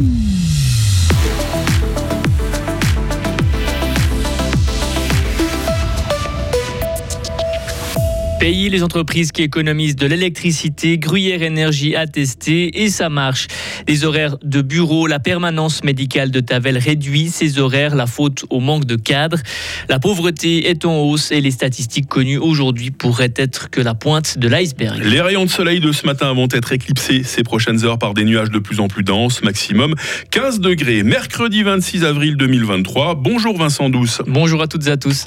Mm-hmm. Payer les entreprises qui économisent de l'électricité, Gruyère Énergie a testé et ça marche. Les horaires de bureau, la permanence médicale de Tavel réduit ses horaires, la faute au manque de cadres. La pauvreté est en hausse et les statistiques connues aujourd'hui pourraient être que la pointe de l'iceberg. Les rayons de soleil de ce matin vont être éclipsés ces prochaines heures par des nuages de plus en plus denses, maximum 15 degrés. Mercredi 26 avril 2023. Bonjour Vincent Douce. Bonjour à toutes et à tous.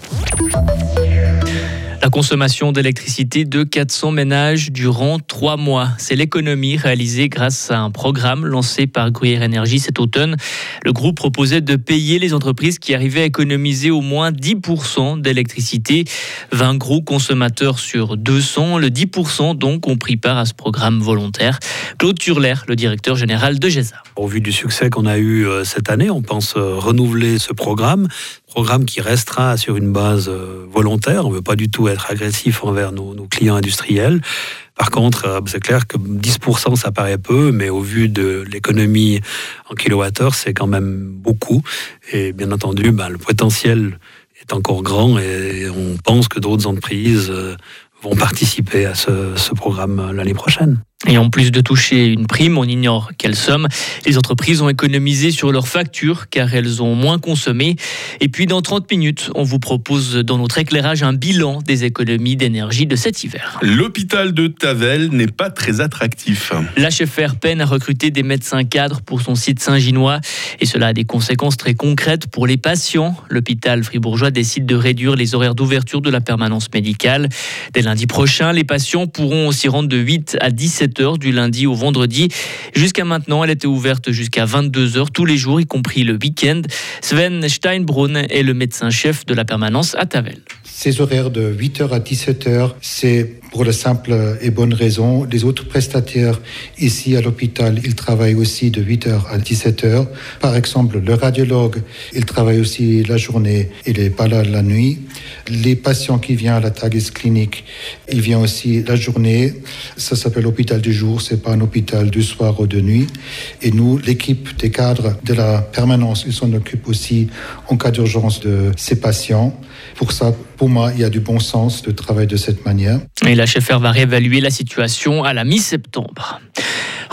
La consommation d'électricité de 400 ménages durant trois mois. C'est l'économie réalisée grâce à un programme lancé par Gruyère Énergie cet automne. Le groupe proposait de payer les entreprises qui arrivaient à économiser au moins 10% d'électricité. 20 gros consommateurs sur 200. Le 10% donc ont pris part à ce programme volontaire. Claude Turler, le directeur général de GESA. Au vu du succès qu'on a eu euh, cette année, on pense euh, renouveler ce programme programme qui restera sur une base euh, volontaire. On ne veut pas du tout être agressif envers nos, clients industriels. Par contre, euh, c'est clair que 10%, ça paraît peu, mais au vu de l'économie en kilowattheure, c'est quand même beaucoup. Et bien entendu, ben, le potentiel est encore grand et on pense que d'autres entreprises euh, vont participer à ce programme l'année prochaine. Et en plus de toucher une prime, on ignore quelle somme. Les entreprises ont économisé sur leurs factures car elles ont moins consommé. Et puis dans 30 minutes, on vous propose dans notre éclairage un bilan des économies d'énergie de cet hiver. L'hôpital de Tavel n'est pas très attractif. L'HFR peine à recruter des médecins cadres pour son site Saint-Ginois et cela a des conséquences très concrètes pour les patients. L'hôpital fribourgeois décide de réduire les horaires d'ouverture de la permanence médicale. Dès lundi prochain, les patients pourront s'y rendre de 8 à 17 du lundi au vendredi. Jusqu'à maintenant, elle était ouverte jusqu'à 22h tous les jours, y compris le week-end. Sven Steinbrunn est le médecin-chef de la permanence à Tavel. Ces horaires de 8h à 17h, c'est pour la simple et bonne raison. Les autres prestataires ici à l'hôpital, ils travaillent aussi de 8h à 17h. Par exemple, le radiologue, il travaille aussi la journée, il n'est pas là la nuit. Les patients qui viennent à la Tagis clinique, ils viennent aussi la journée. Ça s'appelle hôpital du jour, c'est pas un hôpital du soir ou de nuit. Et nous, l'équipe des cadres de la permanence, ils s'en occupent aussi en cas d'urgence de ces patients. Pour ça, pour moi, il y a du bon sens de travailler de cette manière. Et la chefère va réévaluer la situation à la mi-septembre.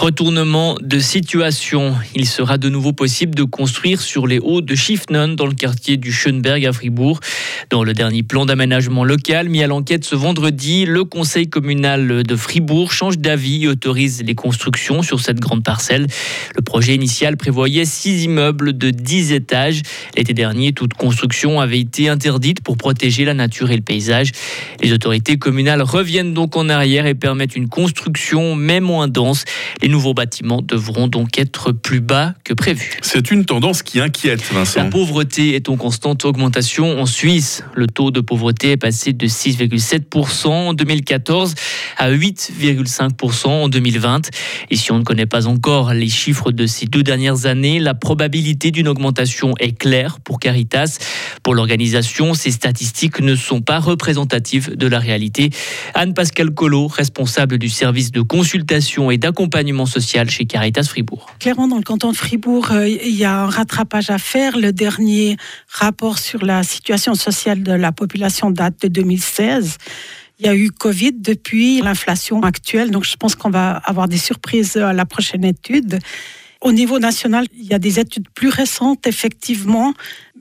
Retournement de situation. Il sera de nouveau possible de construire sur les hauts de Schiffnen dans le quartier du Schönberg à Fribourg. Dans le dernier plan d'aménagement local mis à l'enquête ce vendredi, le conseil communal de Fribourg change d'avis et autorise les constructions sur cette grande parcelle. Le projet initial prévoyait six immeubles de 10 étages. L'été dernier, toute construction avait été interdite pour protéger la nature et le paysage. Les autorités communales reviennent donc en arrière et permettent une construction mais moins dense. Les nouveaux bâtiments devront donc être plus bas que prévu. C'est une tendance qui inquiète, Vincent. La pauvreté est en constante augmentation en Suisse. Le taux de pauvreté est passé de 6,7% en 2014 à 8,5% en 2020. Et si on ne connaît pas encore les chiffres de ces deux dernières années, la probabilité d'une augmentation est claire pour Caritas. Pour l'organisation, ces statistiques ne sont pas représentatives de la réalité. Anne-Pascale Collot, responsable du service de consultation et d'accompagnement social chez Caritas Fribourg. Clairement, dans le canton de Fribourg, euh, il y a un rattrapage à faire. Le dernier rapport sur la situation sociale de la population date de 2016. Il y a eu Covid depuis l'inflation actuelle, donc je pense qu'on va avoir des surprises à la prochaine étude. Au niveau national, il y a des études plus récentes, effectivement,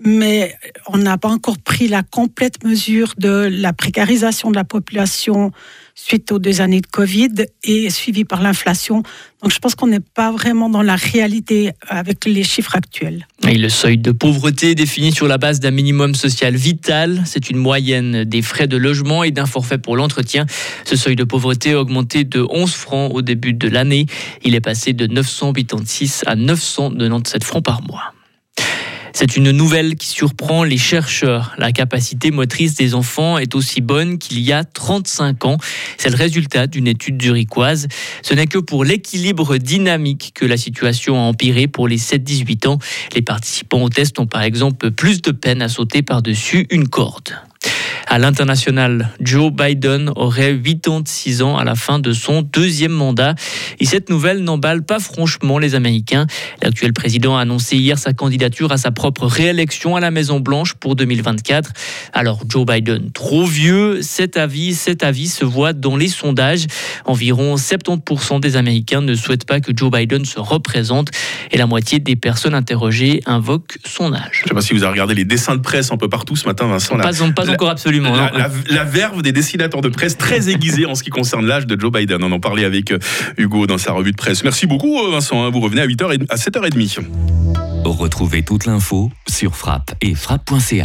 mais on n'a pas encore pris la complète mesure de la précarisation de la population suite aux deux années de Covid et suivi par l'inflation. Donc je pense qu'on n'est pas vraiment dans la réalité avec les chiffres actuels. Et le seuil de pauvreté défini sur la base d'un minimum social vital. C'est une moyenne des frais de logement et d'un forfait pour l'entretien. Ce seuil de pauvreté a augmenté de 11 francs au début de l'année. Il est passé de 986 à 997 francs par mois. C'est une nouvelle qui surprend les chercheurs. La capacité motrice des enfants est aussi bonne qu'il y a 35 ans. C'est le résultat d'une étude zurichoise. Ce n'est que pour l'équilibre dynamique que la situation a empiré pour les 7-18 ans. Les participants au test ont par exemple plus de peine à sauter par-dessus une corde. À l'international, Joe Biden aurait 86 ans à la fin de son deuxième mandat. Et cette nouvelle n'emballe pas franchement les Américains. L'actuel président a annoncé hier sa candidature à sa propre réélection à la Maison-Blanche pour 2024. Alors Joe Biden, trop vieux, cet avis, cet avis se voit dans les sondages. Environ 70% des Américains ne souhaitent pas que Joe Biden se représente et la moitié des personnes interrogées invoquent son âge. Je ne sais pas si vous avez regardé les dessins de presse un peu partout ce matin, Vincent. Pas, pas encore absolument. La, la, verve des dessinateurs de presse très aiguisée en ce qui concerne l'âge de Joe Biden. On en parlait avec euh, Hugo dans sa revue de presse. Merci beaucoup euh, Vincent. Hein. Vous revenez à 8h à 7h30. Retrouvez toute l'info sur frappe et frappe.ch.